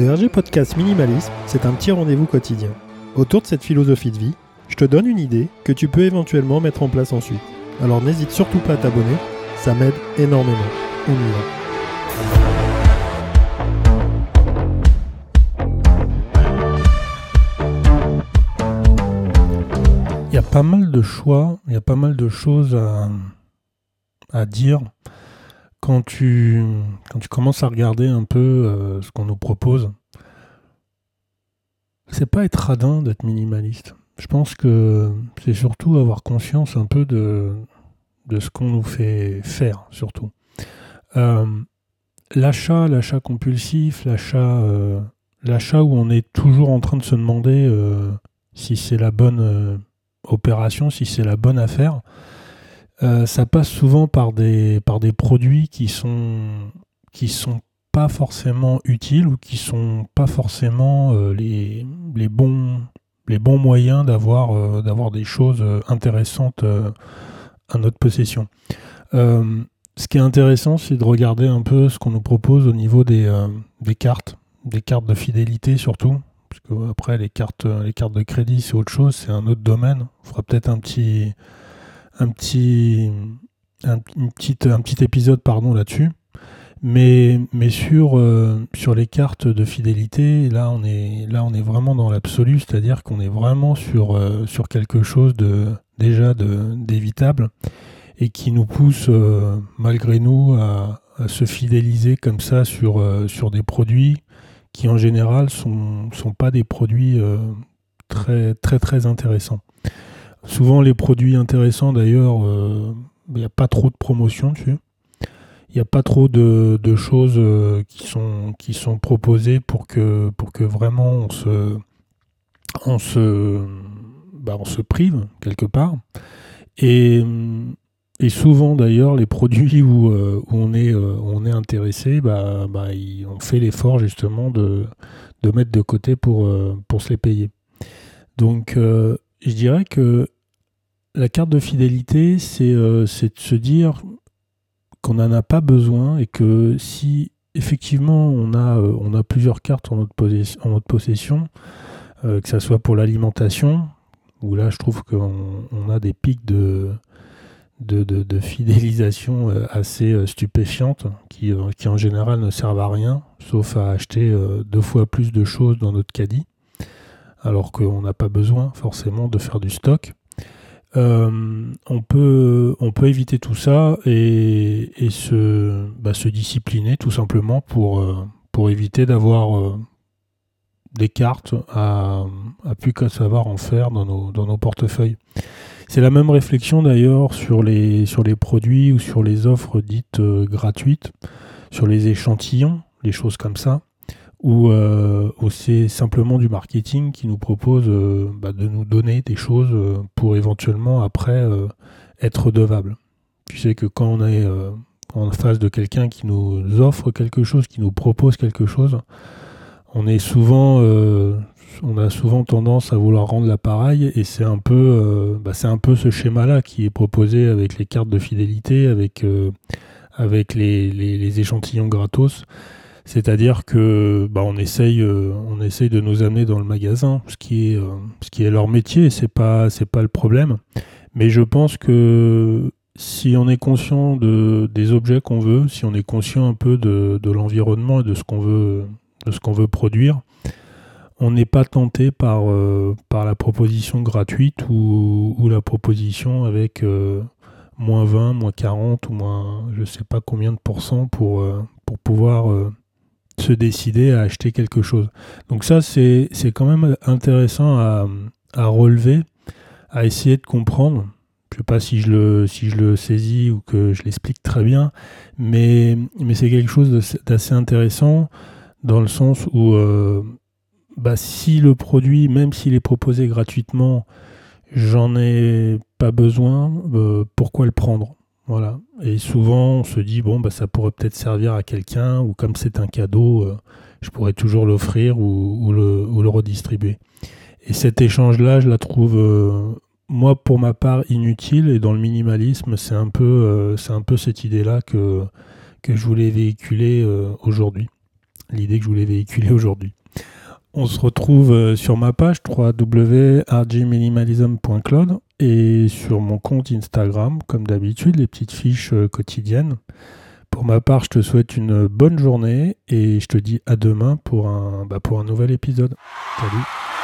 Le RG Podcast Minimalisme, c'est un petit rendez-vous quotidien. Autour de cette philosophie de vie, je te donne une idée que tu peux éventuellement mettre en place ensuite. Alors n'hésite surtout pas à t'abonner, ça m'aide énormément. On y va. Il y a pas mal de choix, il y a pas mal de choses à, à dire quand tu, quand tu commences à regarder un peu euh, ce qu'on nous propose. C'est pas être radin d'être minimaliste. Je pense que c'est surtout avoir conscience un peu de, de ce qu'on nous fait faire, surtout. Euh, l'achat, l'achat compulsif, l'achat, euh, l'achat où on est toujours en train de se demander si c'est la bonne opération, si c'est la bonne affaire, euh, ça passe souvent par des, par des produits qui sont, qui sont pas forcément utiles ou qui sont pas forcément euh, les, les, bons, les bons moyens d'avoir, euh, des choses intéressantes à notre possession. Ce qui est intéressant, c'est de regarder un peu ce qu'on nous propose au niveau des, des cartes, des cartes de fidélité surtout. Parce que après les cartes, les cartes de crédit, c'est autre chose, c'est un autre domaine. On fera peut-être un petit, un petit, petite, un petit épisode pardon là-dessus. Mais, mais sur, euh, sur les cartes de fidélité, là on est, là, on est vraiment dans l'absolu, c'est-à-dire qu'on est vraiment sur, euh, quelque chose de déjà d'évitable et qui nous pousse euh, malgré nous à, se fidéliser comme ça sur, sur des produits qui en général sont, sont pas des produits très très très intéressants. Souvent les produits intéressants d'ailleurs, euh, il n'y a pas trop de promotion dessus. Il n'y a pas trop de, choses euh, qui, sont, qui sont proposées pour que, pour que vraiment on se, on se, bah, on se prive quelque part. Et, et souvent d'ailleurs, les produits où, euh, où on, est, euh, on est intéressé, bah, bah, ils- on fait l'effort justement de, de mettre de côté pour, euh, pour se les payer. Donc euh, je dirais que la carte de fidélité, c'est euh, c'est de se dire qu'on n'en a pas besoin et que si effectivement on a, euh, plusieurs cartes en notre, possession, euh, que ce soit pour l'alimentation, où là je trouve qu'on on a des pics de, fidélisation assez stupéfiantes qui, en général ne servent à rien, sauf à acheter deux fois plus de choses dans notre caddie, alors qu'on n'a pas besoin forcément de faire du stock. Euh, on, peut, éviter tout ça et, bah, se discipliner tout simplement pour, euh, éviter d'avoir euh, des cartes à, plus qu'à savoir en faire dans nos, dans nos portefeuilles. C'est la même réflexion d'ailleurs sur les, sur les produits ou sur les offres dites gratuites, sur les échantillons, les choses comme ça, où, euh, où c'est simplement du marketing qui nous propose euh, bah, de nous donner des choses euh, pour éventuellement après euh, être redevable. Tu sais que quand on est en face de quelqu'un qui nous offre quelque chose, qui nous propose quelque chose, on est souvent, on a souvent tendance à vouloir rendre l'appareil et c'est un peu, bah, c'est un peu ce schéma-là qui est proposé avec les cartes de fidélité, avec avec les, les échantillons gratos. C'est-à-dire que bah, on essaye, euh, on essaye de nous amener dans le magasin, ce qui est, euh, ce qui est leur métier, c'est pas, c'est pas le problème. Mais je pense que si on est conscient de, des objets qu'on veut, si on est conscient un peu de, de l'environnement et de ce qu'on veut, de ce qu'on veut produire, on n'est pas tenté par, euh, par la proposition gratuite ou, ou la proposition avec moins 20, moins 40 ou moins je sais pas combien de pourcents pour, pour pouvoir se décider à acheter quelque chose. Donc ça, c'est quand même intéressant à, relever, à essayer de comprendre. Je sais pas si je le, si saisis ou que je l'explique très bien, mais, c'est quelque chose d'assez intéressant dans le sens où euh, bah, si le produit, même s'il est proposé gratuitement, j'en ai pas besoin, euh, pourquoi le prendre? Voilà. Et souvent, on se dit, bon, bah, ça pourrait peut-être servir à quelqu'un, ou comme c'est un cadeau, euh, je pourrais toujours l'offrir ou, le, redistribuer. Et cet échange-là, je la trouve, euh, moi, pour ma part, inutile. Et dans le minimalisme, c'est un peu, euh, cette idée-là que, que je voulais véhiculer aujourd'hui. l'idée que je voulais véhiculer aujourd'hui. On se retrouve sur ma page www.rgminimalism.cloud et sur mon compte Instagram, comme d'habitude, les petites fiches euh, quotidiennes. Pour ma part, je te souhaite une bonne journée et je te dis à demain pour un, bah, pour un nouvel épisode. Salut